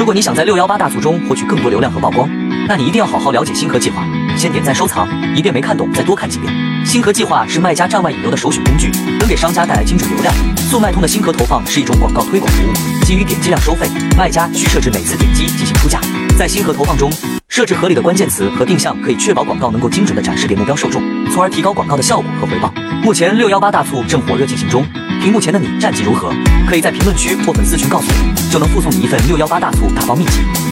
如果你想在六幺八大促中获取更多流量和曝光，那你一定要好好了解星河计划，先点赞收藏，一遍没看懂再多看几遍。星河计划是卖家站外引流的首选工具，能给商家带来精准流量。速卖通的星河投放是一种广告推广服务，基于点击量收费，卖家需设置每次点击进行出价。在星河投放中，设置合理的关键词和定向，可以确保广告能够精准的展示给目标受众，从而提高广告的效果和回报。目前六幺八大促正火热进行中，屏幕前的你战绩如何？可以在评论区或粉丝群告诉我，就能附送你一份六幺八大促打包秘籍。